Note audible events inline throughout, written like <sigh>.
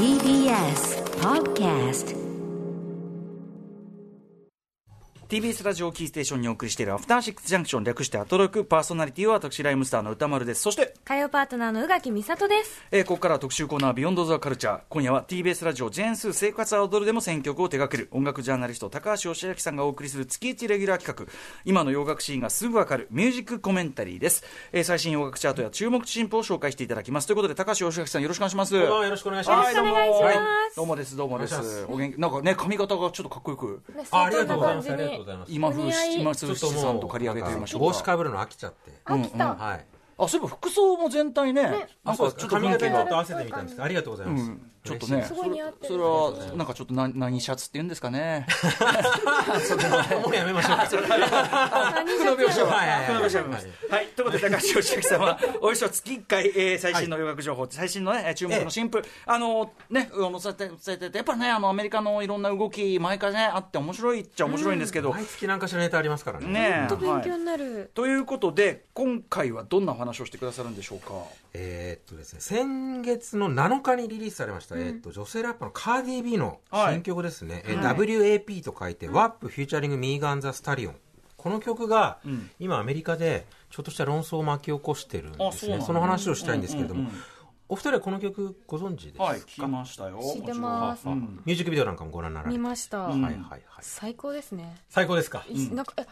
TBS Podcast TBS ラジオキーステーションにお送りしているアフターシックスジャンクション略してアトロク。パーソナリティは私ライムスターの歌丸です。そして、火曜パートナーの宇垣美里です。えーここからは特集コーナービヨンドザカルチャー。今夜は TBS ラジオジェーンスー生活は踊るでも選曲を手掛ける音楽ジャーナリスト高橋義明さんがお送りする月一レギュラー企画。今の洋楽シーンがすぐわかるミュージックコメンタリーです、えー最新洋楽チャートや注目新譜を紹介していただきます。ということで高橋義明さんよろしくお願いします。こんばんはよろしくお願いします。はいどうも。どうもですどうもです。お元気なんかね髪型がちょっとかっこよく。あありがとうございます。にありがとうございます。今風今風ちょっともう七さんと借り上げてみましょうか帽子かぶるの飽きちゃって。飽きた。はい。あそういえば服装も全体ねねなん、か。ちょっと髪型にちょっと合わせてみたんです。ありがとうございます。ちょっとね。す。ごい似合ってる。それそれはなんかちょっとな何シャツって言うんですかね。もう <laughs> やめましょうか。服の？描写は。はい。ということで高橋義明さんは <laughs> およそ月1回、えー最新の洋楽情報、最新のね注目の新譜、あのねあのさてさててやっぱねあのアメリカのいろんな動き毎回ねあって面白いっちゃ面白いんですけど、毎月なんかしらネタありますからね。ね勉強はいになる。ということで今回はどんなお話をしてくださるんでしょうか？えーっとですね、先月の7日にリリースされました、えーっと、女性ラッパーのカーディー・ビーの新曲ですね。えー WAP と書いて、WAP フューチャリングミーガン・ザ・スタリオン。この曲が、今アメリカでちょっとした論争を巻き起こしてるんですね。あそのその話をしたいんですけれども、うんうんうんお二人はこの曲ご存知ですか、はい聞きましたよ。知ってます。ミュージックビデオなんかもご覧になられて見ました。はいはいはい。最高ですね。最高ですか、いなんか、え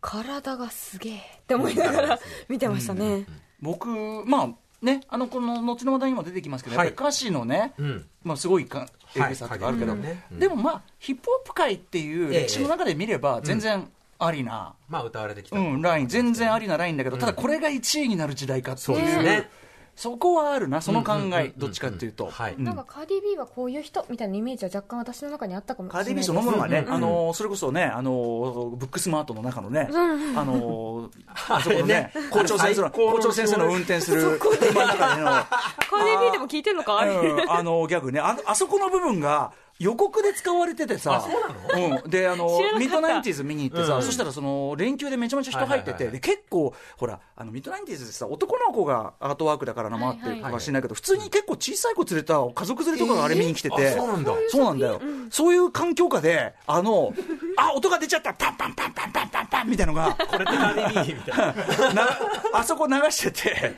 体がすげえって思いながら見てましたね。僕まあねあのこの後の話題にも出てきますけど、はい。やっぱり歌詞のね、うん。まあ、すごいかエはいグさとかあるけど、はい。ねうん。でもまあヒップホップ界っていうええ。歴史の中で見れば全然ありな、まあ歌われてきた。うんライン。全然ありなラインだけど、ただこれが1位になる時代かっていうねそこはあるなその考えどっちかっていうと、はいうんなんかカーディビーはこういう人みたいなイメージは若干私の中にあったかもしカーれない。です。ディビーそのものがね、うんあのそれこそね、あのブックスマートの中のね、あのあそこのね、校長先生の、校長先生の運転する車の中での、<laughs> カーディビーでも聞いてんのかうん。あのギャグね。あ、あそこの部分が予告で使われててさ、うん、であのミッドナインティーズ見に行ってさ、うんそしたらその連休でめちゃめちゃ人入ってて、で結構、ほら、あのミッドナインティーズってさ、男の子がアートワークだからな回ってるかもしれないけど、普通に結構小さい子連れた家族連れとかがあれ見に来てて、そうなんだ。そうなんだよ、そういう環境下で、あの、あ音が出ちゃった、パンパンパンパンパンみたいなのが。これってカーディビーみたいな。<laughs> なあそこ流してて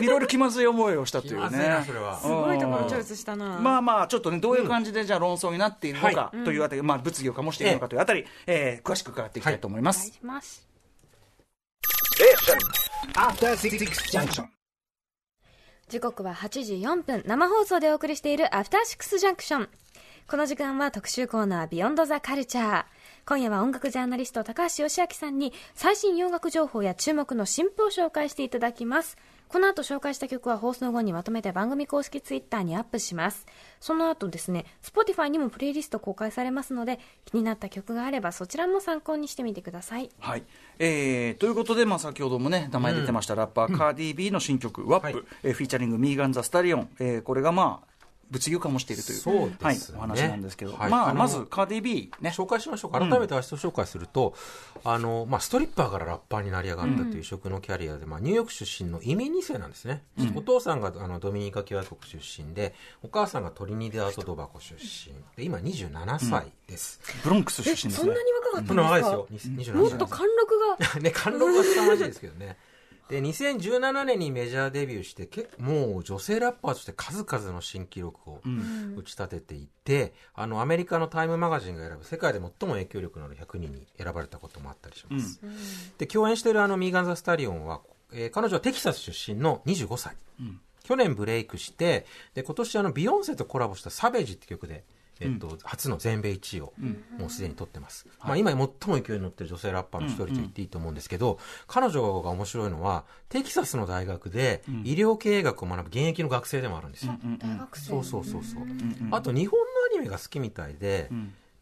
いいろいろ気まずい思いをしたというね。それは。すごいところチョイスしたな。まあまあちょっとねどういう感じでじゃあ論争になっているのかというあたり、まあ物議を醸しているのかというあたり、えー詳しく伺っていきたいと思います、お願い.時刻は8時4分。生放送でお送りしているアフターシックスジャンクションこの時間は特集コーナービヨンドザカルチャー今夜は音楽ジャーナリスト高橋義明さんに最新洋楽情報や注目の新譜を紹介していただきます。この後紹介した曲は放送後にまとめて番組公式ツイッターにアップします。その後ですね Spotify にもプレイリスト公開されますので気になった曲があればそちらも参考にしてみてください。はい。えーということで、まあ、先ほどもね名前出てました、ラッパー、カーディー・ビーの新曲「WAP、はい。えーフィーチャリングミーガン・ザ・スタリオン、えーこれがまあ物議を醸しているというそうですねはい、お話なんですけど、はいまあ、あのまずカーディー・ビーね紹介しましょうか。改めてアーティスト紹介すると、あの、まあ、ストリッパーからラッパーになり上がったという職のキャリアで、まあ、ニューヨーク出身の移民2世なんですね。お父さんがあのドミニカ共和国出身で、お母さんがトリニダート・ドバコ出身。で、今27歳です。ブロンクス出身ですねそんなに若かったそんですか？んな長いですよ。に27歳もっと貫禄が <laughs> ね、貫禄は凄まじいですけどね。で、2017年にメジャーデビューして、結構もう女性ラッパーとして数々の新記録を打ち立てていて、あの、アメリカのタイムマガジンが選ぶ世界で最も影響力のある100人に選ばれたこともあったりします。で、共演しているあの、ミーガン・ザ・スタリオンは、えー彼女はテキサス出身の25歳。去年ブレイクして、で、今年あの、ビヨンセとコラボしたサベージって曲で、えっと、初の全米1位をもうすでに取ってます。まあ今最も勢いに乗ってる女性ラッパーの一人と言っていいと思うんですけど、彼女が面白いのは、テキサスの大学で医療経営学を学ぶ現役の学生でもあるんですよ。大学生。そうそうそうそう。あと日本のアニメが好きみたいで、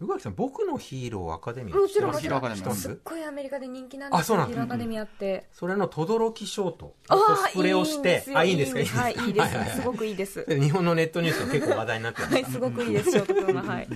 宇垣さん、僕のヒーローアカデミーもちろんすヒーローアカデミー知ってます？すっごいアメリカで人気なんですあそうなんだヒーローアカデミーあって。それの轟ショートあコスプレをして、あ、あ、いいんいいんでか？ですすかはい、いいです。ごくいいです。で日本のネットニュースが結構話題になってまはい、したすごくいいです、ショート君は。はい。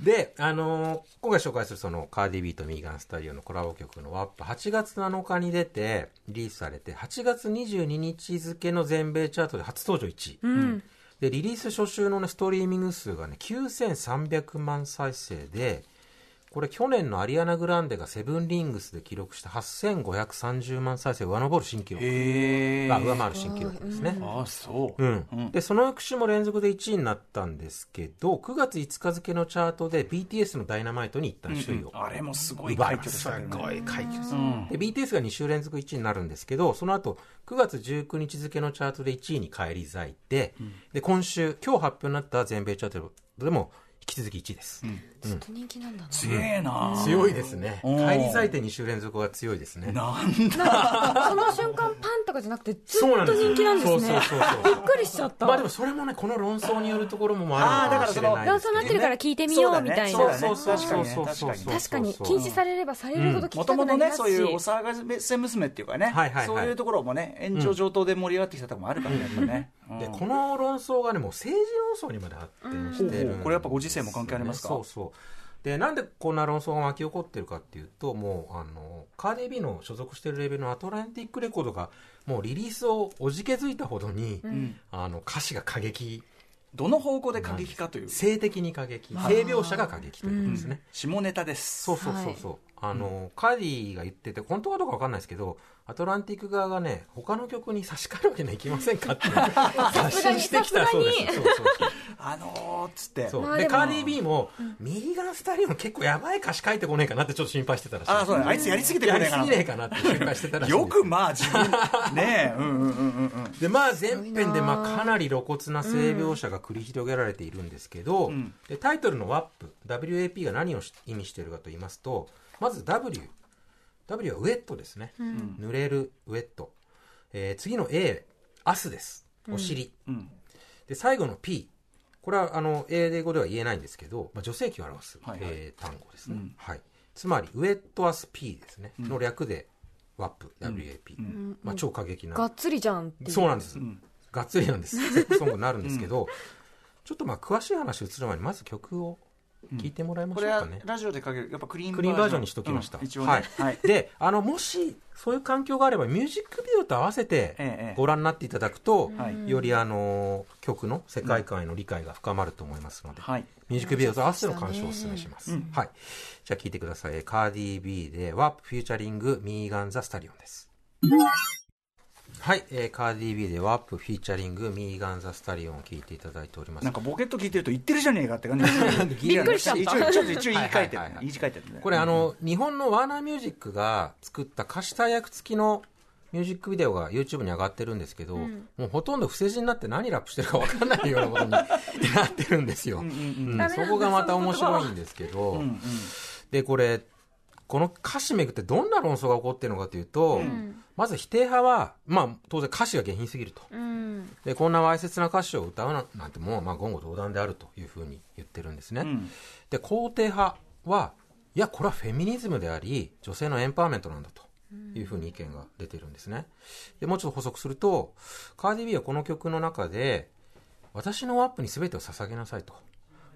で、あのー今回紹介するそのカーディビーとミーガンスタジオのコラボ曲のワップ、8月7日に出て、リリースされて、8月22日付の全米チャートで初登場1位。うん。で、リリース初週のね、ストリーミング数がね、9300万再生で、これ去年のアリアナ・グランデがセブンリングスで記録した8530万再生を上回る新記録。が上回る新記録ですね。あそう、うん、でその翌週も連続で1位になったんですけど9月5日付のチャートで BTS の「ダイナマイトに一旦首位をあれもすごい快挙でしたけどね。ごい快挙です、ん。で BTS が2週連続1位になるんですけどその後9月19日付のチャートで1位に返り咲いて、で今週今日発表になった全米チャートでも引き続き1位です、ずっと人気なんだな。強えな強いですねうん返り咲いて2週連続は強いですねなんその瞬間パンとかじゃなくてずっと人気なんですね。そうそうそうそうびっくりしちゃった。まあでもそれもねこの論争によるところもあるのかもしれない論争になってるから聞いてみようみたいな。そうそうそう確かにねそうそう確かに確かに禁止されればされるほど聞きもたともとねそう。いうお騒がせ娘っていうかね、はいはいはいそういうところもね延長上等で盛り上がってきたところもあるからね、やっぱね、うんでこの論争がねもう政治論争にまで発展してるね。これやっぱご時世も関係ありますか？そうそう。でなんでこんな論争が巻き起こってるかっていうともうあのカーディビーの所属しているレベルのアトランティックレコードがもうリリースをおじけづいたほどに、あの歌詞が過激。どの方向で過激かという性的に過激性描写が過激ということですね、下ネタです。そうそうそうそう、あのカーディが言ってて本当かどうか分かんないですけどアトランティック側がね他の曲に差し替えるわけにはいきませんかって。打診してきたそうですそうそうそうあのー、っつって。そう。まあでカーディ B も、ミーガン・スタリオン結構やばい歌詞書いてこねえかなってちょっと心配してたらしい。ああそうだねあいつやりすぎてこやりすねえかなぎねえかなって心配してたらしい。よくまあ自分ねえうんうんうんうんうん。でまあ前編でまあかなり露骨な性描写が繰り広げられているんですけど、タイトルの WAP WAP が何をし意味しているかと言いますとまず W W はウェットですね、濡れるウェット、えー次の A アスです。お尻、うん。で最後の P これはあの英語では言えないんですけど、まあ、女性器を表す、はいはい。えー単語ですね、うん。はい、つまりウェットアス P ですね、の略で WAP、WAP、まあ、超過激な。がっつりじゃん。そうなんです、ん。がっつりなんです。セックスソングになるんですけど、ちょっとまあ詳しい話移る前にまず曲を聴いてもらいましょうかね、ラジオでかけるやっぱクリーンクリーンバージョンにしときました、うん一応ね。はい。はい。であのもしそういう環境があればミュージックビデオと合わせてええご覧になっていただくと、はい。よりあの曲の世界観への理解が深まると思いますので、はい。ミュージックビデオと合わせての鑑賞をお勧めします、うん。はい。じゃあ聴いてください。カーディ B で WAP フューチャリングミーガン・ザ・スタリオンですはい、えーカーディ B で WAP フィーチャリングミーガン・ザ・スタリオンを聴いていただいております。なんかボケット聞いてると言ってるじゃねえかって感じ。びっくりしちゃった。一応ちょっと一応言い換えてる。はいはいはい言い。換えてるねこれあの、日本のワーナーミュージックが作った歌詞大役付きのミュージックビデオが YouTube に上がってるんですけど、もうほとんど伏せ字になって何ラップしてるか分かんないようなことになってるんですよ。そこがまた面白いんですけど、うんうん。で、これ、この歌詞めぐってどんな論争が起こってるのかというと、まず否定派は、まあ当然歌詞が下品すぎると。うん。で、こんなわいせつな歌詞を歌うなんてもう、まあ言語道断であるというふうに言ってるんですね。うんで肯定派はいやこれはフェミニズムであり女性のエンパワーメントなんだというふうに意見が出てるんですねでもうちょっと補足するとカーディビーはこの曲の中で私のワップに全てを捧げなさいと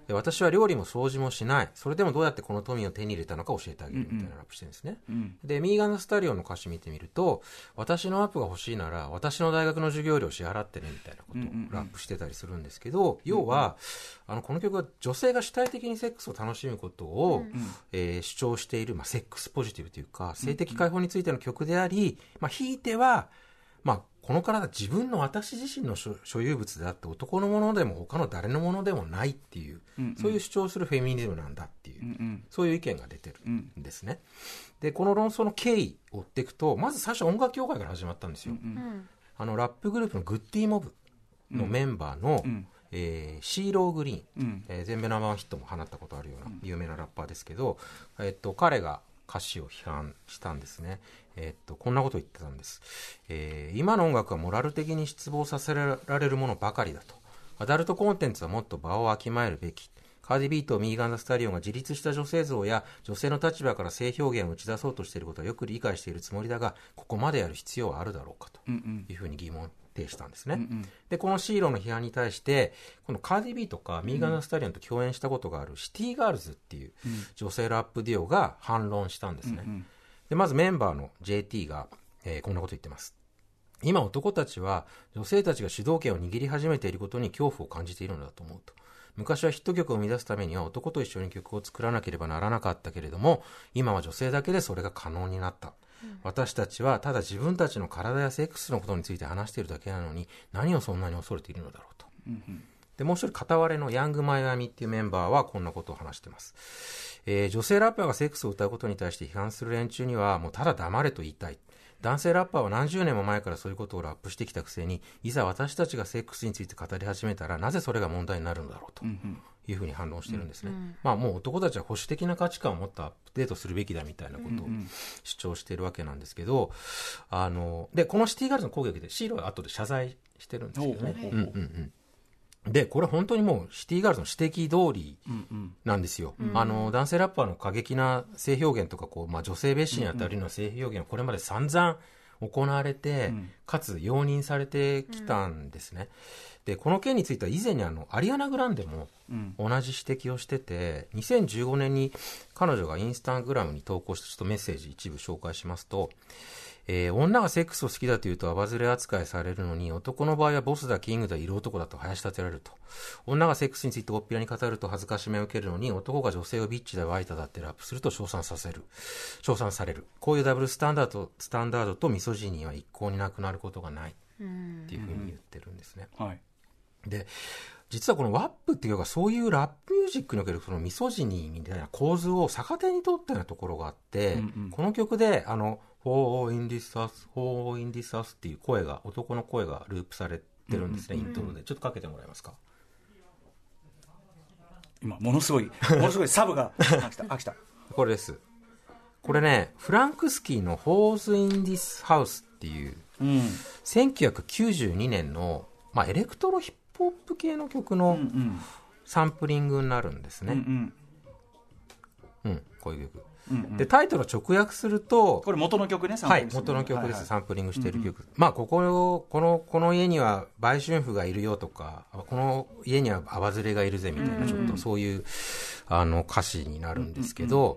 で私は料理も掃除もしない。それでもどうやってこの富を手に入れたのか教えてあげるみたいなラップしてるんですね、うん。でミーガン・スタリオンの歌詞見てみると私のアップが欲しいなら私の大学の授業料支払ってねみたいなことをラップしてたりするんですけど、要はあのこの曲は女性が主体的にセックスを楽しむことを、えー主張している、まあ、セックスポジティブというか性的解放についての曲であり、まあ、ひいては、まあ、この体自分の私自身の所所有物であって男のものでも他の誰のものでもないっていう、そういう主張するフェミニズムなんだっていう、うんうんそういう意見が出てるんですね。で、この論争の経緯を追っていくと、まず最初音楽協会から始まったんですよ。うん。あの、ラップグループのグッディモブのメンバーの、うんえーシーローグリーン、うんえー全米ナンバーワンヒットも放ったことあるような有名なラッパーですけど、えっと、彼が歌詞を批判したんですね。えっと、こんなことを言ってたんです。えー今の音楽はモラル的に失望させられるものばかりだと。アダルトコンテンツはもっと場をわきまえるべき。カーディビーとミーガン・ザ・スタリオンが自立した女性像や女性の立場から性表現を打ち出そうとしていることはよく理解しているつもりだが、ここまでやる必要はあるだろうかとうんうんいうふうに疑問を呈したんですね。うんうんで、このシーロの批判に対して、このカーディビーとかミーガン・ザ・スタリオンと共演したことがあるシティガールズっていう女性ラップデュオが反論したんですね。うんで、まずメンバーの JT が、えーこんなこと言ってます。今男たちは女性たちが主導権を握り始めていることに恐怖を感じているのだと思うと。昔はヒット曲を生み出すためには男と一緒に曲を作らなければならなかったけれども、今は女性だけでそれが可能になった。私たちはただ自分たちの体やセックスのことについて話しているだけなのに、何をそんなに恐れているのだろうと。で、もう一人片割れのヤングマイアミっていうメンバーはこんなことを話してます。えー女性ラッパーがセックスを歌うことに対して批判する連中にはもうただ黙れと言いたい。男性ラッパーは何十年も前からそういうことをラップしてきたくせに、いざ私たちがセックスについて語り始めたら、なぜそれが問題になるんだろうと。いうふうに反論してるんですね。まあもう男たちは保守的な価値観を持ってアップデートするべきだみたいなことを主張しているわけなんですけど、あの、で、このシティガールズの攻撃でシーロは後で謝罪してるんですけどね。で、これ本当にもうシティガールズの指摘通りなんですよ。あの、男性ラッパーの過激な性表現とか、こう、まあ女性蔑視にあたるような性表現はこれまで散々行われて、かつ容認されてきたんですね。で、この件については以前にあの、アリアナ・グランデも同じ指摘をしてて、2015年に彼女がインスタグラムに投稿したちょっとメッセージ一部紹介しますと、えー女がセックスを好きだというとアバズレ扱いされるのに、男の場合はボスだ、キングだ、色男だと林立てられると。女がセックスについておっぴらに語ると恥ずかしめを受けるのに、男が女性をビッチだ、ワイタだってラップすると称賛させる。称賛される。こういうダブルスタンダード、スタンダードとミソジニーは一向になくなることがない。っていうふうに言ってるんですね。はい。で、実はこの WAP っていうのがそういうラップミュージックにおけるそのミソジニーみたいな構図を逆手に取ったようなところがあって、この曲で、あの、 whores in this house、whores in this house っていう声が、男の声がループされてるんですね、イントロで。ちょっとかけてもらえますか？今、ものすごい、ものすごいサブが、あ、来た、あ、来た。これです。これね、フランクスキーの Whores in This House っていう、うん。1992年の、まあ、エレクトロヒップホップ系の曲のうん。サンプリングになるんですね。うん。うん、こういう曲。うん。で、タイトルを直訳すると、これ元の曲ね、サンプはい、リングする。元の曲です、はいはい。サンプリングしている曲。まあ、ここを、この、この家には売春婦がいるよとか、この家にはアバズレがいるぜみたいな、ちょっとそういう、あの、歌詞になるんですけど、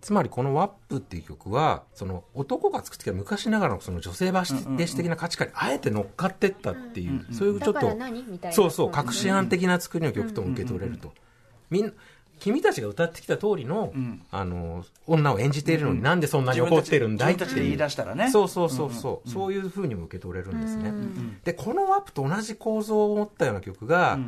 つまりこのワップっていう曲は、その男が作ってきた昔ながらのその女性蔑視的な価値観にあえて乗っかってったっていう、そういうちょっと。そうそう、隠し犯的な作りの曲とも受け取れると。みんな、君たちが歌ってきた通りの、あの、女を演じているのになんでそんなに怒ってるんだいって言い出したらね。そうそうそうそう、そういう風にも受け取れるんですね。で、このワップと同じ構造を持ったような曲が、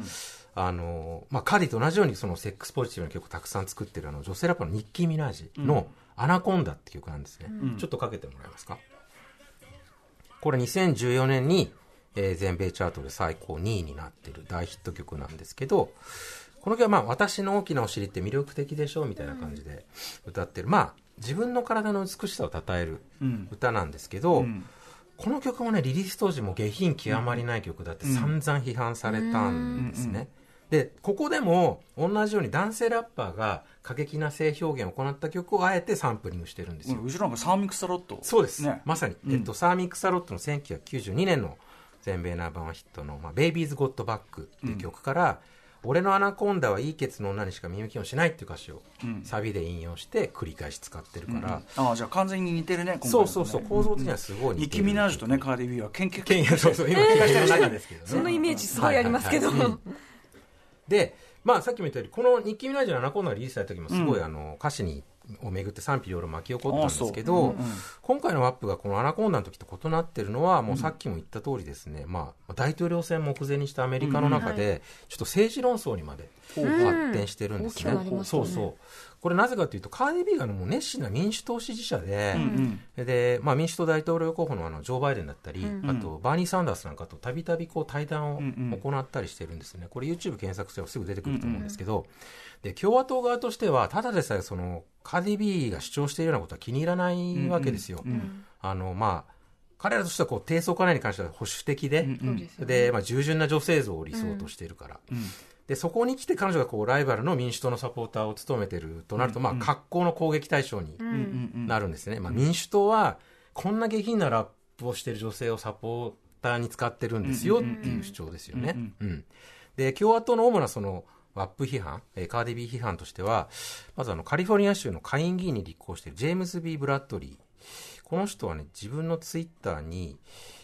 あの、まあ、カディと同じようにそのセックスポジティブな曲をたくさん作ってるあの女性ラッパーのニッキー・ミナージのアナコンダって曲なんですね。ちょっとかけてもらえますか？これ2014年に、えー全米チャートで最高2位になってる大ヒット曲なんですけど、この曲はまあ私の大きなお尻って魅力的でしょみたいな感じで歌ってる。まあ自分の体の美しさを称える歌なんですけど、この曲もね、リリース当時も下品極まりない曲だって散々批判されたんですね。で、ここでも同じように男性ラッパーが過激な性表現を行った曲をあえてサンプリングしてるんですよ。後ろなんかサー・ミックス・ア・ロット。そうです。ね。まさに、えっと、サー・ミックス・ア・ロットの1992年の全米ナンバーワンヒットの、まあ、 Baby Got Back っていう曲から、俺のアナコンダはいいケツの女にしか見向きをしないっていう歌詞をサビで引用して繰り返し使ってるから、ああ、じゃあ完全に似てるね、今回のね。そうそうそう、構造的にはすごい似てる。ニッキー・ミナージュとね、カーディビーは研究ケンヤそうそう、今、犬猿の仲ですけどね。そのイメージすごいありますけど。はいはいはい。うんで、まあ、さっきも言ったように、このニッキー・ミナージュのアナコンダがリリースされた時も、すごい、あの、歌詞に、をめぐって賛否両論巻き起こったんですけど、今回のワップがこのアナコンダの時と異なってるのは、もうさっきも言った通りですね、まあ、大統領選目前にしたアメリカの中で、ちょっと政治論争にまで発展してるんですね。大きくなりましたね。そうそう。これなぜかというと、カーディビーがもう熱心な民主党支持者で、で、まあ民主党大統領候補のあのジョー・バイデンだったり、あとバーニー・サンダースなんかとたびたびこう対談を行ったりしてるんですね。これ YouTube 検索すればすぐ出てくると思うんですけど、で、共和党側としては、ただでさえその、カーディビーが主張しているようなことは気に入らないわけですよ。あの、まあ、彼らとしてはこう、低層化内に関しては保守的で、そうですよねで、まあ、従順な女性像を理想としているから。で、そこに来て彼女がこう、ライバルの民主党のサポーターを務めてるとなると、まあ、格好の攻撃対象になるんですね。まあ、民主党は、こんな下品なラップをしている女性をサポーターに使ってるんですよっていう主張ですよね。うん。で、共和党の主なその、ワップ批判、えーカーディビー批判としては、まずあの、カリフォルニア州の下院議員に立候補しているジェームズ・ビー・ブラッドリー。この人はね、自分のツイッターに、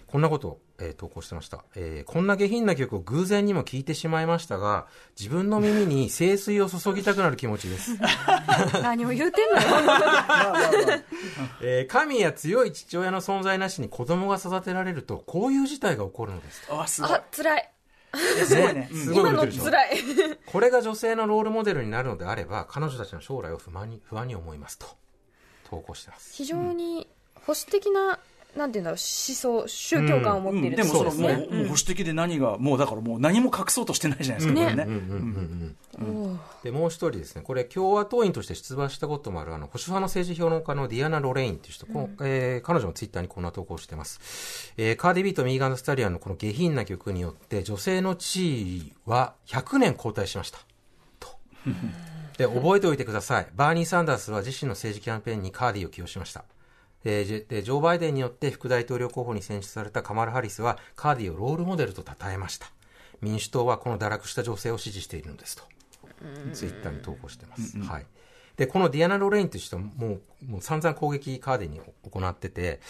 こんなことを、えー投稿してました、えーこんな下品な曲を偶然にも聴いてしまいましたが自分の耳に <laughs> 清水を注ぎたくなる気持ちです。<laughs> 何を言うてんのよ。<laughs> えー神や強い父親の存在なしに子供が育てられるとこういう事態が起こるのです。あすごい。あ、辛い。すごいね、うん。すごい今の辛い。これが女性のロールモデルになるのであれば彼女たちの将来を不安に不安に思いますと投稿してます。非常に保守的な、なんていうんだろう、思想、宗教観を持っているでもそのもうもう保守的で何がもうだからもう何も隠そうとしてないじゃないですか、これね。うんうんうんうんおーでもう一人ですね。これ共和党員として出馬したこともあるあの保守派の政治評論家のディアナ・ロレインっていう人、このえー彼女もツイッターにこんな投稿してます、えーカーディビーとミーガン・ザ・スタリオンのこの下品な曲によって女性の地位は100年後退しました。と。で覚えておいてください。バーニー・サンダースは自身の政治キャンペーンにカーディを起用しましたでジョー・バイデンによって副大統領候補に選出されたカマラ・ハリスはカーディをロールモデルと称えました民主党はこの堕落した女性を支持しているのですとツイッターに投稿してます。はい。で、このディアナ・ロレインという人はもう、もう散々攻撃カーディに行ってて、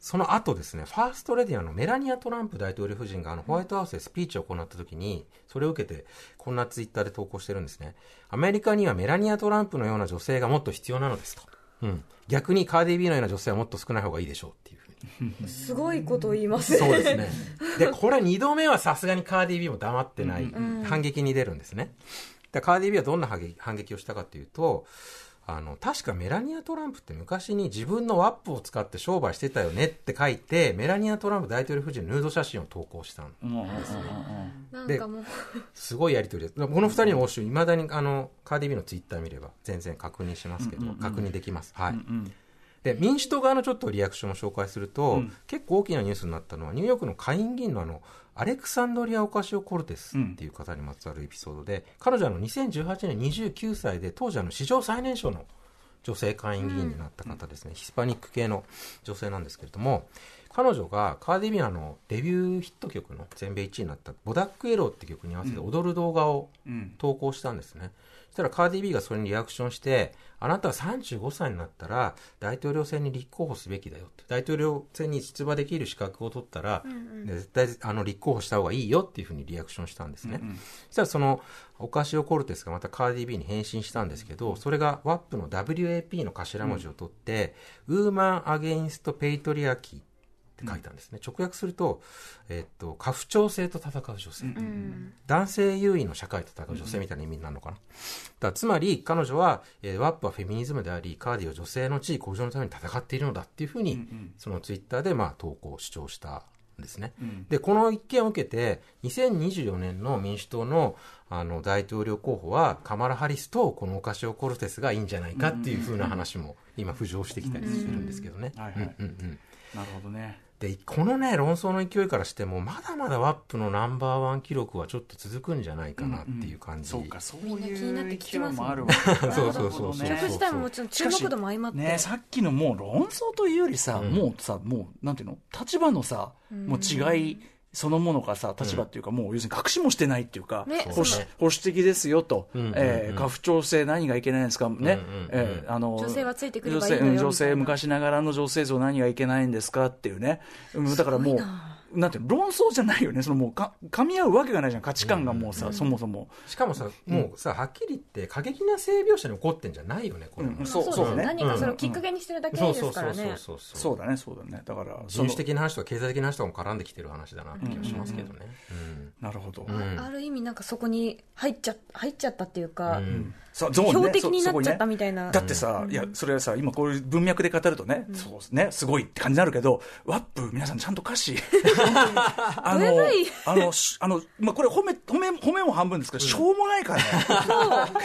その後ですね、ファーストレディアのメラニア・トランプ大統領夫人があのホワイトハウスでスピーチを行った時に、それを受けて、こんなツイッターで投稿してるんですね。アメリカにはメラニア・トランプのような女性がもっと必要なのですと。うん。逆にカーディビーのような女性はもっと少ない方がいいでしょうっていうふうに。<laughs> すごいことを言いますね。そうですね。<laughs> で、これ2度目はさすがにカーディビーも黙ってない、反撃に出るんですね。でカーディビーはどんな反撃をしたかというと、あの、確かメラニア・トランプって昔に自分のワップを使って商売してたよねって書いて、メラニア・トランプ大統領夫人のヌード写真を投稿したんうんうんうんなんかもう、すごいやりとりです。この二人の応酬、いまだにあの、カーディビーのツイッター見れば全然確認しますけど、確認できます。はい。うんで民主党側のちょっとリアクションを紹介すると、うん。結構大きなニュースになったのはニューヨークの下院議員のあのアレクサンドリア・オカシオ・コルテスっていう方にまつわるエピソードで、彼女はあの2018年29歳で当時あの史上最年少の女性下院議員になった方ですね、ヒスパニック系の女性なんですけれども彼女がカーディビアのデビューヒット曲の全米1位になった「ボダック・エロー」って曲に合わせて踊る動画をうん投稿したんですね。そしたらカーディビーがそれにリアクションして、あなたは35歳になったら大統領選に立候補すべきだよって。大統領選に出馬できる資格を取ったら、絶対あの立候補した方がいいよっていうふうにリアクションしたんですね。そしたらそのオカシオ・コルテスがまたカーディビーに返信したんですけど、それが WAP の WAP の頭文字を取って、Woman Against Patriarchy って書いたんですね。直訳すると、えっと、家父長制と戦う女性。男性優位の社会と戦う女性みたいな意味になるのかな。だつまり彼女は、えーワップはフェミニズムであり、カーディは女性の地位向上のために戦っているのだっていうふうに、そのツイッターでまあ投稿、主張したんですね。で、この一件を受けて、2024年の民主党のあの大統領候補はカマラ・ハリスとこのオカシオ・コルテスがいいんじゃないかっていうふうな話も今浮上してきたりするんですけどね。はいはいうんうんうんなるほどねでこのね論争の勢いからしてもまだまだワップのナンバーワン記録はちょっと続くんじゃないかなっていう感じ、そうかそうみんな気になっていう聞きます勢いもあるわ。<laughs> そうそうそうそうなるほどね曲自体ももちろん注目度も相まって。ねさっきのもう論争というよりさ、うん。もうさもうなんていうの？立場のさ、もう違いそのものがさ立場っていうか、もう要するに隠しもしてないっていうか、ね保守保守的ですよと、うんうんうん。えー家父長制何がいけないんですか？ね、うんうんうん。えーあの女性はついてくればいいのよ女性昔ながらの女性像何がいけないんですか？っていうね、うんだからもうななんて論争じゃないよね。そのもうか噛み合うわけがないじゃん。価値観がもうさ、そもそも。しかもさもうさはっきり言って過激な性描写に起こってんじゃないよねこれ、うんそうそう。ねです何かそれをきっかけにしてるだけですそうそうそうからね。そうそう。そうだねそうだね。だから人種的な話とか経済的な話とかも絡んできてる話だなって気がしますけどね。なるほど、うんうん。ある意味なんかそこに入っちゃ入っちゃったっていうか、うんそうそうね。標的になっちゃったみたいな。だってさ、いや、それはさ、今こういう文脈で語るとね、そうですね、すごいって感じになるけど、ワップ、皆さんちゃんと歌詞、<laughs> あごめんなさい。あの、しあの、まあ、これ褒め、褒め、褒めも半分ですけど、しょうもないからね。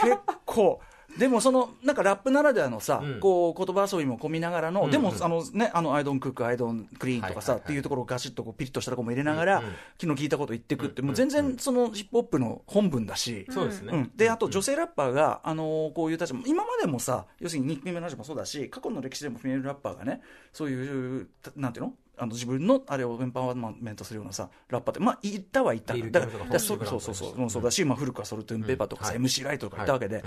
結構。でもそのなんかラップならではのさ、うん。こう言葉遊びも込みながらの、うんでもあのねあのアイドンクックアイドンクリーンとかさ、っていうところをガシッとこうピリッとしたところも入れながら、昨日聞いたこと言ってくって、うんもう全然そのヒップホップの本文だし、そうですね、うん、であと女性ラッパーが、あのーこういう立場今までもさ要するにニック・ミナージュもそうだし過去の歴史でもフィメールラッパーがねそういうたなんていうの？あの自分のあれをエンパワーメントするようなさラッパーってまあいったはいっただかだそうそうそうそう。そうだし、まあ、古くはソルトゥンペーパーとかさ、うん。MC ライトとかいたわけで、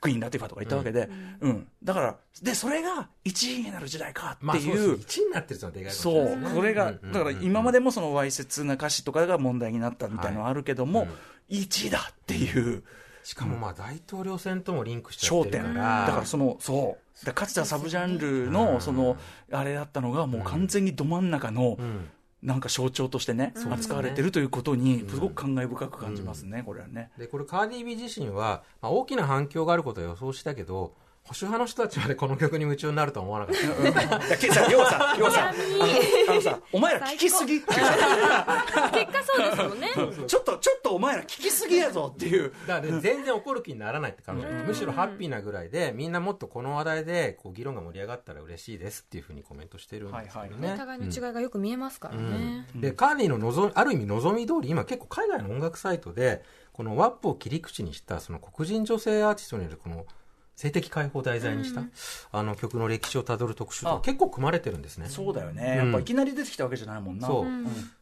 クイーン・ラティファとかいたわけで、うん。だからでそれが1位になる時代かまあっていう。そうです1位になってるのはでかいそう。これが、だから今までもそのわいせつな歌詞とかが問題になったみたいなのはあるけども、1位だっていう。しかもまあ大統領選ともリンクしちゃっ焦てる点、から。だからそのそうだかつてはサブジャンルのそのあれだったのがもう完全にど真ん中のうん。なんか象徴としてね、扱われてるということにすごく感慨深く感じますね、これはね。でこれカーディー・ビー自身は、まあ、大きな反響があることは予想したけど保守派の人たちまでこの曲に夢中になるとは思わなかった。だからさ要はさ要は <laughs> さあのあのさお前ら聞きすぎ <laughs> 結果そうですもんね。ちょっとちょっとお前ら聞きすぎやぞっていう。だからね全然怒る気にならないって彼女むしろハッピーなぐらいでみんなもっとこの話題でこう議論が盛り上がったら嬉しいですっていうふうにコメントしてるんですけどね、お互いの違いがよく見えますからね。でカーディの望みある意味望み通り今結構海外の音楽サイトでこのワップを切り口にしたその黒人女性アーティストによるこの性的解放を題材にした、あの曲の歴史をたどる特集と結構組まれてるんですね。そうだよね。やっぱいきなり出てきたわけじゃないもんな。そう、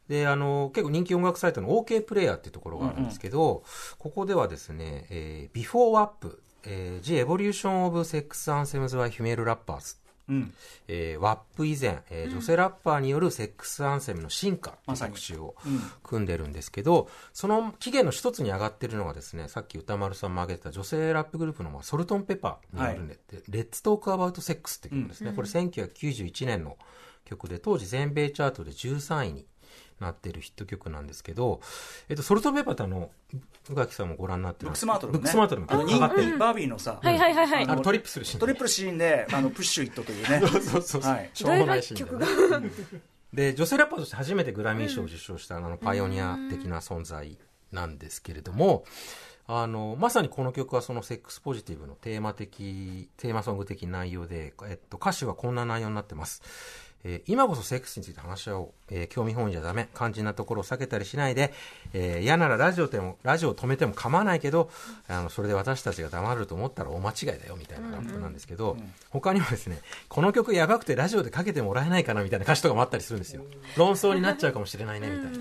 であの結構人気音楽サイトの OK プレイヤーっていうところがあるんですけど、ここではですね、えー、Before WAP、えー、The Evolution of Sex Anthems by Female Rappers うん。えー、WAP 以前、えー女性ラッパーによるセックスアンセムの進化というまさに。特集をうん。組んでるんですけど、その起源の一つに上がってるのがですね、さっき歌丸さんも挙げてた女性ラップグループのまあソルトンペッパーによるんで、でレッツトークアバウトセックスっていう曲ですね。これ1991年の曲で、当時全米チャートで13位になってるヒット曲なんですけど、えっと、ソルトンペッパーってあの、宇垣さんもご覧になってるブックスマートルブックスマートルもあの上がってる。バービーのさはいはいはいはい。あのトリップするシーン。トリプルシーンであのプッシュイットというねそうそうそう。はいしょうもないシーンだよねで女性ラッパーとして初めてグラミー賞を受賞した、あのパイオニア的な存在なんですけれども、あのまさにこの曲はそのセックスポジティブのテーマ的テーマソング的内容で、えっと、歌詞はこんな内容になってます。えー今こそセックスについて話し合おう、えー興味本位じゃダメ。肝心なところを避けたりしないで、えー嫌ならラジオでもラジオを止めても構わないけどあのそれで私たちが黙ると思ったら大間違いだよみたいなラップなんですけど、他にもですねこの曲やばくてラジオでかけてもらえないかなみたいな歌詞とかもあったりするんですよ。論争になっちゃうかもしれないねみたいな。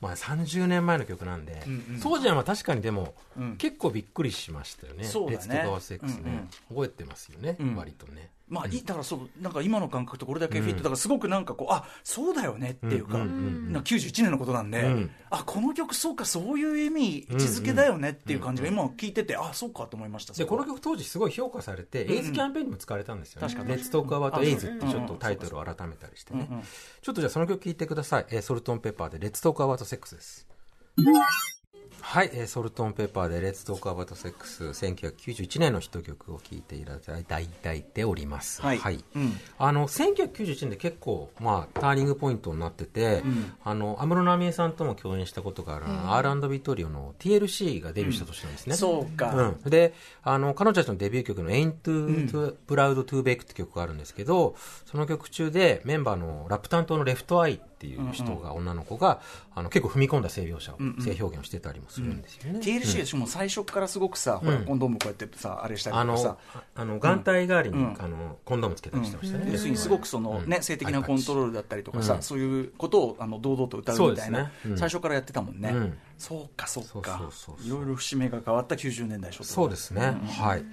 まあ、30年前の曲なんで、当時はまあ確かにでも、結構びっくりしましたよね、ね。レッツトガワセックスね、覚えてますよね、ん。割とね。まあ、いいだからそうなんか今の感覚とこれだけフィット、だからすごくなんかこうあそうだよねっていうか、なんか91年のことなんで、ん。あこの曲そうかそういう意味位置づけだよねっていう感じが今聞いてて、あそうかと思いましたでこの曲曲当時すごい評価されて、エイズキャンペーンにも使われたんですよね。確かに。レッツトークアバウトエイズってあちょっとタイトルを改めたりしてね。うんうん。ちょっとじゃあその曲聴いてください。えーソルトンペッパーでレッツトークアバウトセックスです。はい、えーソルトンペッパーでレッツトークアバウトセックス1991年のヒット曲を聴いていただいております。はい。うん。あの1991年で結構、まあ、ターニングポイントになってて、あの安室奈美恵さんとも共演したことがある、R&B トリオの TLC がデビューした年なんですね。そうか、うん、であの彼女たちのデビュー曲の「Ain't Too Proud to Bake」って曲があるんですけどその曲中でメンバーのラップ担当のレフトアイっていう人が、女の子があの結構踏み込んだ性描写を、性表現をしてたりもするんですよね。TLC でしかも最初からすごくさ、ほらコンドームこうやってさあれしたりあのとかさ。あの眼帯代わりに、コンドームつけたりしてましたね。要するにすごくその、ね性的なコントロールだったりとかさ、そういうことをあの堂々と歌うみたいな、最初からやってたもんね、うん。そうかそうか。いろいろ節目が変わった90年代初頭。そうですね、はい。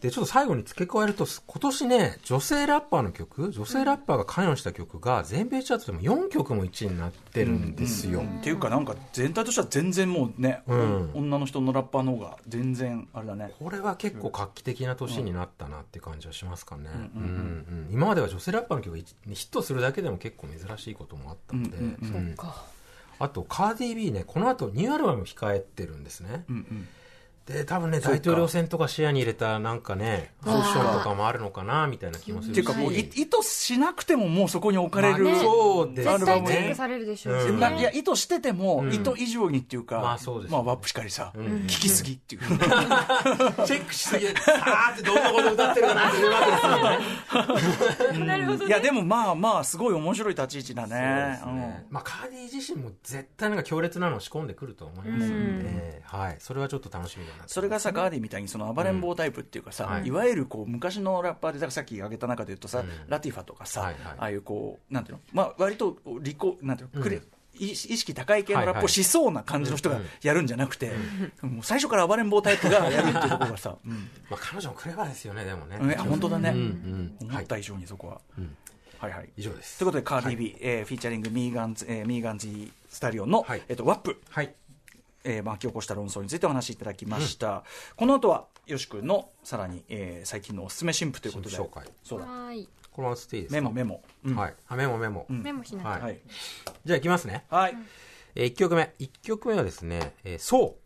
で、ちょっと最後に付け加えると、今年ね、女性ラッパーの曲、女性ラッパーが関与した曲が、全米チャートでも4曲も1位になってるんですよ。っていうかなんか全体としては全然もうね、ん。女の人のラッパーの方が全然あれだね。これは結構画期的な年になったなっていう感じはしますかね。うんうん今までは女性ラッパーの曲が一ヒットするだけでも結構珍しいこともあったので、うんあとカーディー・ビーね、この後ニューアルバム控えてるんですね。うんうんで、多分ね、大統領選とか視野に入れたなんかね、ファッションとかもあるのかな、みたいな気もするし。っていうかもうい意図しなくてももうそこに置かれる、まあね。そうです絶対チェッねクされるでしょうしうん。ね。ないや意図してても、意図以上にっていうか、まあそうですね。まあワップしかりさ、聞きすぎっていう、<laughs> チェックしすぎて、さーってどんなこと歌ってるかなっていうわけですよね。<laughs> なるほどいやでもまあまあすごい面白い立ち位置だね。そうですね。まあ、カーディ自身も絶対なんか強烈なのを仕込んでくると思いますので、はい、それはちょっと楽しみだそれがさ、ガーディみたいにその暴れん坊タイプっていうかさ、はい。い、わゆるこう昔のラッパーで、だからさっき挙げた中で言うとさ、うん。ラティファとかさ、ああいうこう、なんていうの、まあ割と利己、なんていうの、くれうん意意識高い系のラップをしそうな感じの人がうん。やるんじゃなくて、もう最初から暴れん坊タイプがやるっていうところがさ、<laughs> うん。まあ、彼女もクレバーですよねでもね。ねあ本当だね、うん思った以上にそこは。うん。はいはい。以上です。ということで、カーディビー、えー featuring ミーガンズ、えーミーガンズスタリオンの、はい。えっとワップ、はいえー巻き起こした論争についてお話しいただきました、この後はよし君のさらに、えー最近のおすすめ新譜ということで。紹介。そうだ。はーい。このまま吸っていいですか？メモメモ、うん。はい。あメモメモ、ん。メモしなきゃ、はい。はい、じゃあいきますね。はい。えー、1曲目。1曲目はですね、えー、そ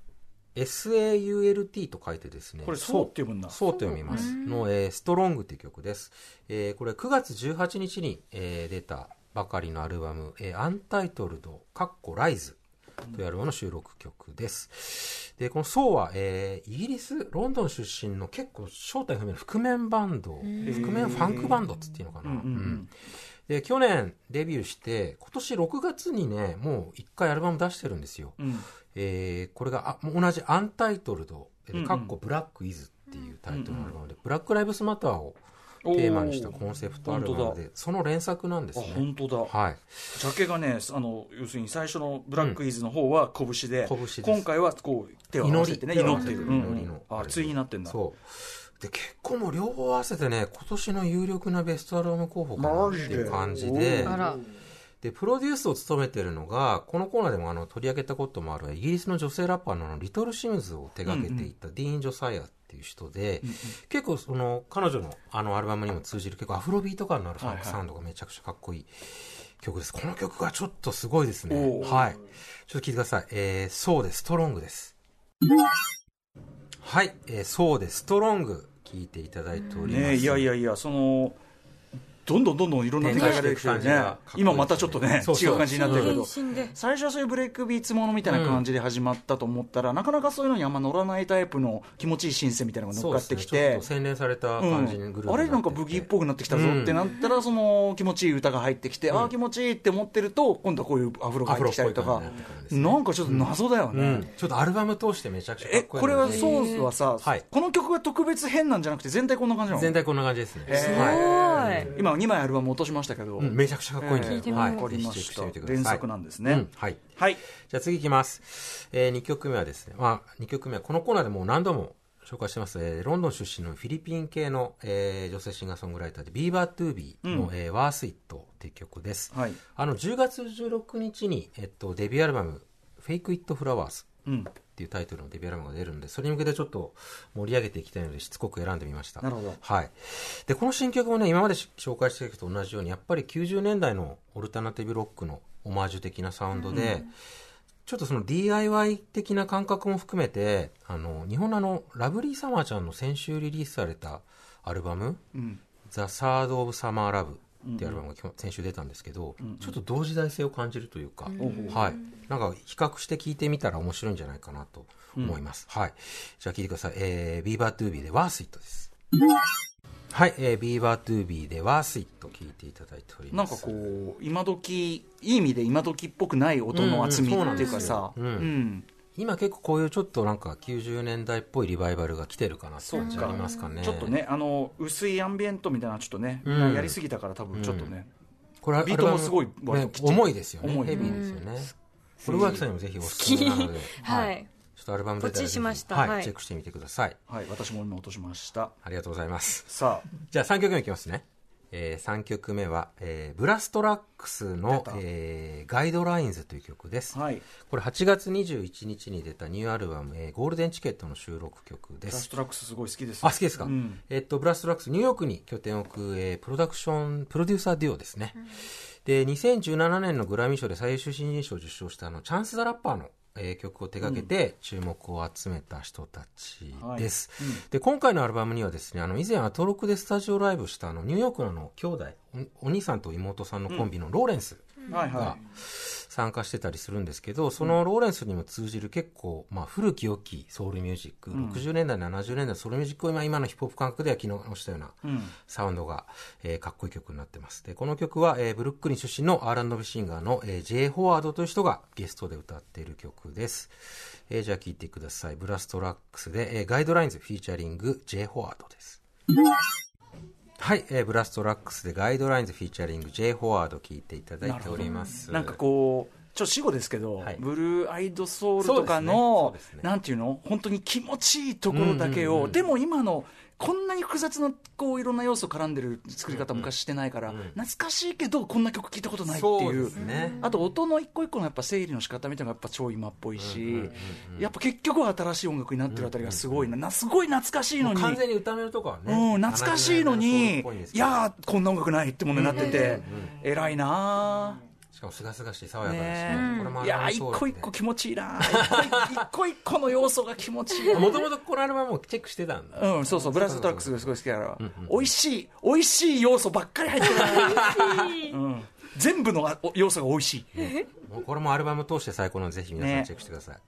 う。SAULT と書いてですね。これそうって読むんだ。そう。と読みます。の、えー、 Strong っていう曲です。えー、これ9月18日に、えー出たばかりのアルバム、えー、アンタイトルド、カッコライズというアルバムの収録曲です。で、このそうは、えー、イギリス、ロンドン出身の結構正体不明の覆面バンド、覆面ファンクバンドっつっていうのかな。うんうんうんで、去年デビューして、今年6月にね、もう一回アルバム出してるんですよ。うんえーこれがあ同じアンタイトルド、かっこブラックイズっていうタイトルのアルバムで、ブラックライブスマターをテーマにしたコンセプトアルバム本で、その連作なんですあね。本当だ、はい。ジャケがねあの要するに最初のブラックイズの方は拳で,、拳今回はこう手を合わせてね祈り。祈ってる、うん。祈りの。あ対になってんだ。そう。で、結構もう両方合わせてね、今年の有力なベストアルバム候補かなっていう感じで、あら。で、プロデュースを務めてるのが、このコーナーでもあの取り上げたこともあるイギリスの女性ラッパーのリトル・シムズを手掛けていたディーン・ジョサイアっていう人で、結構その彼女のあのアルバムにも通じる結構アフロビート感のあるファンクサウンドがめちゃくちゃかっこいい曲です。この曲がちょっとすごいですねはい。ちょっと聞いてください。えー、そうです。ストロングです。はい。えー、そうです。ストロング聞いていただいております。ねいやいやいやそのどんどんどんどんいろんな展開が出てきてるね。ね今またちょっとねそうそう違う感じになってるけど最初はそういうブレイクビーツものみたいな感じで始まったと思ったら、なかなかそういうのにあんま乗らないタイプの気持ちいいシンセみたいなのが乗っかってきてっと洗練されたうん感じにグループあれなんかブギーっぽくなってきたぞってなったら、その気持ちいい歌が入ってきて、ああ気持ちいいって思ってると今度はこういうアフロが入ってきたりとか。ね。なんかちょっと謎だよね、うん、ちょっとアルバム通してめちゃくちゃかえっこいいこれはソースはさ、はい。この曲が特別変なんじゃなくて全体こんな感じなの？全体こんな感じですね、へー。すごい、はい。今2枚アルバム落としましたけど、うんめちゃくちゃかっこいいんで、えー聞いてみよう。はい、りまぜひチェックしたしてみてください。連作なんですね。うんはい。はい。じゃあ次いきます、えー、2曲目はですね、まあ、2曲目はこのコーナーでもう何度も紹介してます、えーロンドン出身のフィリピン系の、えー女性シンガーソングライターでビーバドゥービーの、うん。えーワースイットっていう曲です、はい。あの10月16日に、えっと、デビューアルバム「Fake It Flowers」うんっていうタイトルのデビューアルバムが出るんで、それに向けてちょっと盛り上げていきたいので、しつこく選んでみました。なるほどはい。で、この新曲もね、今までし紹介してきたと同じように、やっぱり90年代のオルタナティブロックのオマージュ的なサウンドで、ちょっとその DIY 的な感覚も含めて、あの、日本のあの、ラブリーサマーちゃんの先週リリースされたアルバム、うん The Third of Summer Love ってアルバムが先週出たんですけど、ちょっと同時代性を感じるというか、はい。なんか比較して聞いてみたら面白いんじゃないかなと思います。はい。じゃあ聞いてください。えー、ビーバドゥービーで Worth It です。はい、えー、ビーバドゥービーで Worth It 聞いていただいております。なんかこう今時いい意味で今時っぽくない音の厚みっていうかさうん今結構こういうちょっとなんか90年代っぽいリバイバルが来てるかなって感じありますかね。ちょっとねあの薄いアンビエントみたいなのちょっとね、うん。やりすぎたから多分ちょっとね、これビートもすごいね重いですよね。重い。ヘビーですよね。これ植木さんにもぜひおすすめなので、はい。ちょっとアルバム出たしました。はい、はいチェックしてみてください。はい。私も今落としました。ありがとうございます。さあ。じゃあ3曲目いきますね。えー、3曲目は、えー、ブラストラックスのえー、ガイドラインズという曲です。はいこれ8月21日に出たニューアルバム、えー、ゴールデンチケットの収録曲です。ラストラックスすごい好きですあ、好きですか、うんえっと、ブラストラックス、ニューヨークに拠点を置く、えープロダクション、プロデューサーデュオですね。で、2017年のグラミー賞で最優秀新人賞を受賞したあの、チャンス・ザ・ラッパーの、えー曲を手掛けて注目を集めた人たちです。はい。うん。で、今回のアルバムにはですね、あの、以前アトロクでスタジオライブしたあの、ニューヨークの兄弟、おお兄さんと妹さんのコンビのローレンスが参加してたりするんですけど、そのローレンスにも通じる結構、まあ、古き良きソウルミュージック、60年代、70年代のソウルミュージックを今今のヒップホップ感覚では機能したようなサウンドが、えーかっこいい曲になってます。で、この曲は、えーブルックリン出身の R&B シンガーの、えー、J. フォワードという人がゲストで歌っている曲です。えーじゃあ聴いてください。ブラストラックスで、えー Guidelines featuring J. フォワードです。はい、えーブラストラックスでガイドラインズフィーチャリング J. フォワード聞いていただいております。なんかこうちょっと死語ですけど、はい。ブルーアイドソウルとかの、ね。ね。なんていうの？本当に気持ちいいところだけを、でも今のこんなに複雑なこういろんな要素絡んでる作り方昔してないから、懐かしいけどこんな曲聞いたことないっていう。ね。あと音の一個一個のやっぱ整理の仕方みたいなのがやっぱ超今っぽいし、やっぱ結局は新しい音楽になってるあたりがすごいな、なすごい懐かしいのに。完全に歌めるとこはね。うん、懐かしいの70にいやー、こんな音楽ないってものになってて、偉いなしかもすがすがしい爽やかですね。ね。これもーいやー、一個一個気持ちいいな。一個一 <laughs> 個の要素が気持ちいい。なもともとこのアルバムもチェックしてたんだ。うん、そうそう、ブラストトラックスがすごい好きだから、美味しい、美味しい要素ばっかり入ってるな、<laughs> うん、全部の要素が美味しい。これもアルバム通して最高なのでぜひ皆さんね。チェックしてください。じ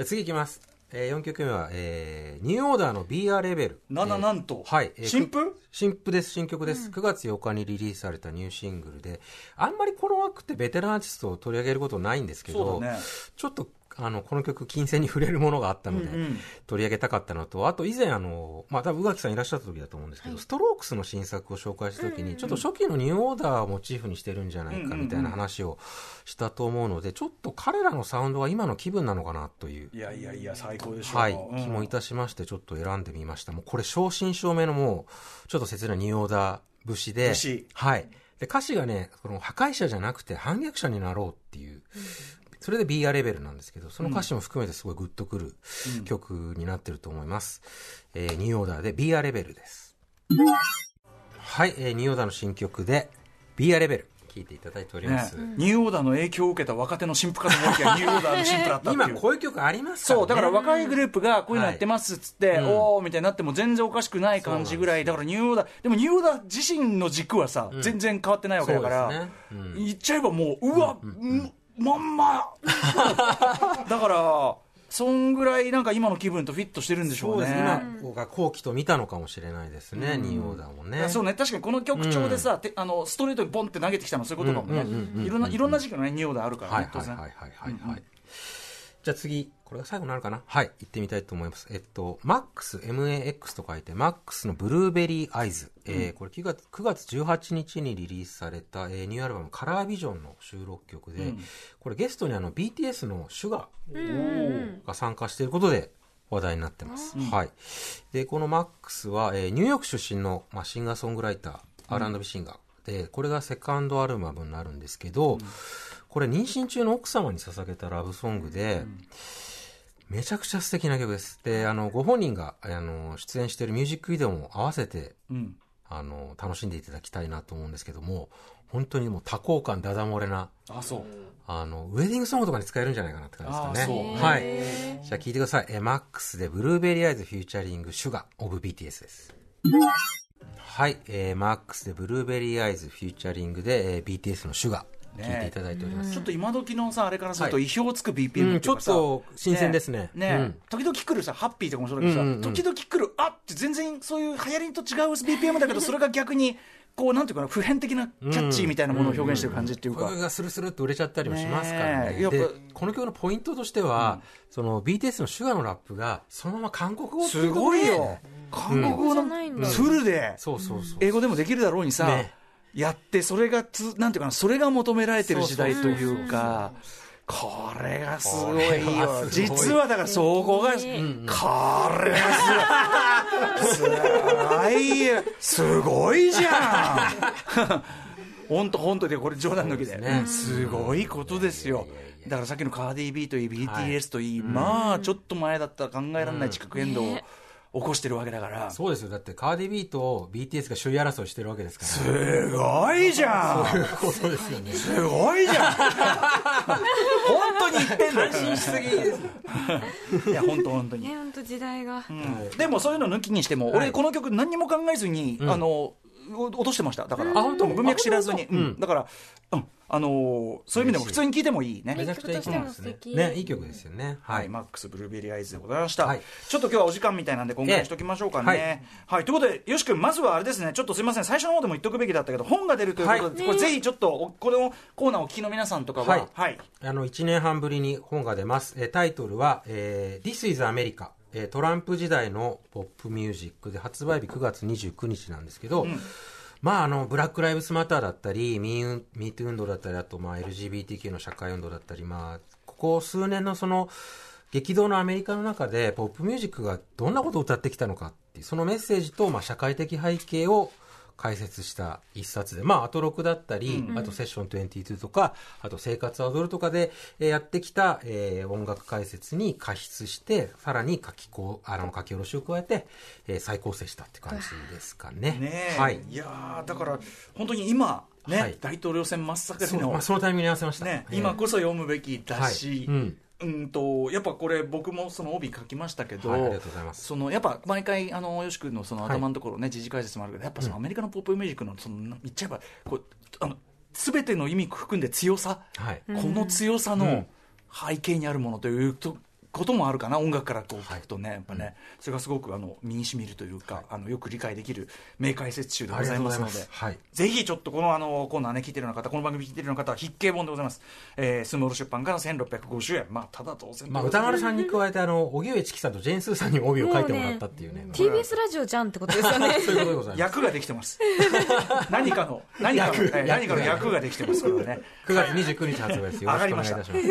ゃあ次いきます。えー、4曲目は、えー、ニューオーダーの BR レベル。ななえーなんと。はい。えー新譜？く新譜です、新曲です、9月8日にリリースされたニューシングルで、あんまりこの枠ってベテランアーティストを取り上げることないんですけど、そうだね。ちょっと、あの、この曲、金銭に触れるものがあったので、取り上げたかったのと、あと以前、あの、まあ、多分宇垣さんいらっしゃった時だと思うんですけど、ストロークスの新作を紹介した時に、ちょっと初期のニューオーダーをモチーフにしてるんじゃないかみたいな話をしたと思うので、ちょっと彼らのサウンドは今の気分なのかなといういやいやいや、最高でしょ。はい、うん気もいたしまして、ちょっと選んでみました。もうこれ、正真正銘のもう、ちょっと切ないニューオーダー節で、節はい。で、歌詞がね、この破壊者じゃなくて反逆者になろうっていう、それで BR レベルなんですけど、その歌詞も含めてすごいグッとくる曲になってると思います。えーニューオーダーで BR レベルです。はい、えーニューオーダーの新曲で BR レベル、聴いていただいておりまねす。、ニューオーダーの影響を受けた若手の新婦かと思いきや、<laughs> ニューオーダーの新婦だったっ。今こういう曲ありますからね。そう、だから若いグループがこういうのやってますっつって、うんおーみたいになっても全然おかしくない感じぐらい、だからニューオーダー、でもニューオーダー自身の軸はさ、全然変わってないわけだから、ねうん言っちゃえばもう、うわ、んまんま、<laughs> だから、そんぐらいなんか今の気分とフィットしてるんでしょそううね。です、今が後期と見たのかもしれないですね、ニューオーダーもね。そうね、確かにこの曲調でさ、てあのストレートにボンって投げてきたのそういうことかもね、うんうんうんうんいろんないろんな時期のね、ニューオーダーあるからね、はいはいはいはい、はいじゃあ次、これが最後になるかな？はい、行ってみたいと思います。えっと、MAX、MAX と書いて、MAX のブルーベリーアイズ。えーこれ9月 ,9 月18日にリリースされた、えーニューアルバムカラービジョンの収録曲で、これゲストにあの BTS のシュガーが参加していることで話題になってます。はい。で、この MAX は、えーニューヨーク出身の、まあ、シンガーソングライター、R&B シンガー。で、これがセカンドアルバムになるんですけど、これ妊娠中の奥様に捧げたラブソングで、めちゃくちゃ素敵な曲です。で、あの、ご本人が、あの、出演しているミュージックビデオも合わせて、うんあの、楽しんでいただきたいなと思うんですけども、本当にもう多幸感ダダ漏れな、あそうあの、ウェディングソングとかに使えるんじゃないかなって感じですかね。あそうはい。じゃあ聞いてください。え、 MAX で Blueberry Eyes featuring SUGA of BTS です。はい。えー、マックスでブルーベリーアイズフューチャリングで、えー BTS のシュガ聞いていただいております。ちょっと今時のさあれからするとはい。意表をつく BPM いうかさ、ちょっと新鮮ですね。ね、うん。時々来るさハッピーとかもそうだけどさ、うんうんうん。時々来るあって全然そういう流行りと違う BPM だけどそれが逆にこうなんていうかな普遍的なキャッチーみたいなものを表現してる感じっていうか、声がスルスルっと売れちゃったりもしますからね。ねえやっぱでこの曲のポイントとしては、その BTS のシュガーのラップがそのまま韓国語すごいよ。韓国語のフルで。そうそうそう。英語でもできるだろうにさ、ねやってそれがつなんていうかなそれが求められてる時代というかこれがすごいよ。すごい実はだからそこが、これはすごいすごいよ。すごいじゃん。本当本当でこれ冗談抜きで。ね。すごいことですよ。だからさっきのカーディー・ビーといい BTS といい、まあちょっと前だったら考えられない地殻変動。を起こしてるわけだから、そうですよ。だってカーディビーと BTS が首位争いしてるわけですから。すごいじゃん。そうですよね。すごいじゃん。<laughs> 本当に言ってんだよ。安心しすぎです。いや本当本当に、ね本当時代が、でもそういうの抜きにしても、はい俺この曲何にも考えずに、あのお落としてました。だからあ本当文脈知らずに、うんだ。から、うん、あのーそういう意味でも普通に聴いてもいいね。めちゃくちゃいい曲ですね。ね。いい曲ですよね。は、はいいマックスブルーベリーアイズでございました、はい。ちょっと今日はお時間みたいなんで今回にしときましょうかね、はい。ということでよし君まずはあれですね。ちょっとすみません。最初の方でも言っとくべきだったけど本が出るということで、はい。これぜひちょっとおこのコーナーをお聞きの皆さんとかは。はい。はい、あの1年半ぶりに本が出ます、えータイトルは、えー This is America、えートランプ時代のポップミュージックで発売日9月29日なんですけど、まあ、あのブラック・ライブスマターだったりミーミートゥ運動だったりあと、まあ、LGBTQ の社会運動だったり、まあ、ここ数年のその激動のアメリカの中でポップミュージックがどんなことを歌ってきたのかっていうそのメッセージと、まあ、社会的背景を解説した一冊で、まあ、アトロクだったり、あとセッション22とか、あと生活は踊るとかでえーやってきた、えー音楽解説に加筆して、さらに書きこう、あの、書き下ろしを加えて、えー再構成したって感じですかね。ねえ、はい。いやーだから本当に今ね、はい大統領選真っ盛りのまあ、そのタイミングに合わせました。ね、えー今こそ読むべきだし、はいうんうんとやっぱこれ僕もその帯書きましたけど、はいありがとうございます。そのやっぱ毎回あのよし君のそのはい。頭のところね、時事解説もあるけどやっぱそのアメリカのポップミュージックのその言っちゃえばこうあの全ての意味含んで強さ、はい。この強さの背景にあるものというとこともあるかな音楽からこう聞くとね、やっぱね、それがすごくあの身にしみるというか、あのよく理解できる名解説集でございますのでぜひちょっとこのあのコーナーね聞いてるような方この番組聞いてるような方は筆記本でございます、えー、スモール出版から1650円。まあただ当然まあ、歌丸さんに加えて、あの、荻上チキさんとジェーンスーさんにも帯を書いてもらったっていうね。TBS ラジオじゃんってことですよね。<laughs> そういうことでございます。役ができてます何かの何かの <laughs> 役。えー何かの役ができてますからね。<laughs> 9月29日発売です。よろしくお願いいたします。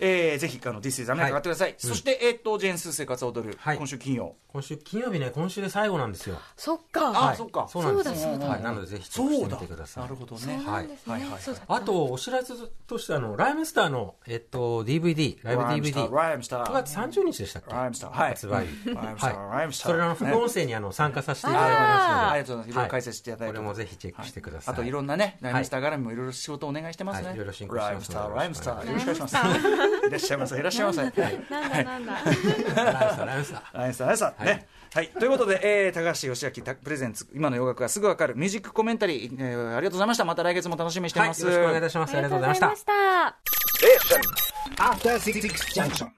はいえーぜひあの This is America 買ってください、そして、えーっとジェーンスー生活を踊る、はい。今週金曜。今週金曜日ね、今週で最後なんですよ。そっか。あ、はい。そっか。そうなんです。そうだそうだ。はい、なのでぜひチェックしてみてください。なるほどそうね。はいはいはい。そうだあと、お知らせとして、あの、ライムスターの、えっと、DVD、ライブ DVD、ライムスター9月30日でしたっけ？ライムスター。はい。発売日。ライムスターライムスター。それの副音声にあの参加させていただきあますので、りがとうございます。い。ろいろ解説していただいて、これもぜひチェックしてください。あといろんなね、ライムスター絡みもいろいろ仕事お願いしてますね。はい。いろいろ進行してます。ライムスター、ライムスター、よよろしくお願いします。<laughs> いらっしゃいませ、いらっしゃいませ。はいなんだなんだライムスター、ライムスター。ライムスター、ライムスター、ね。はい、ということで、えー、高橋義明たプレゼンツ、今の洋楽がすぐわかるミュージックコメンタリー、えー、ありがとうございました。また来月も楽しみにしてはい、ます。よろしくお願いいたします。ありがとうございました。あ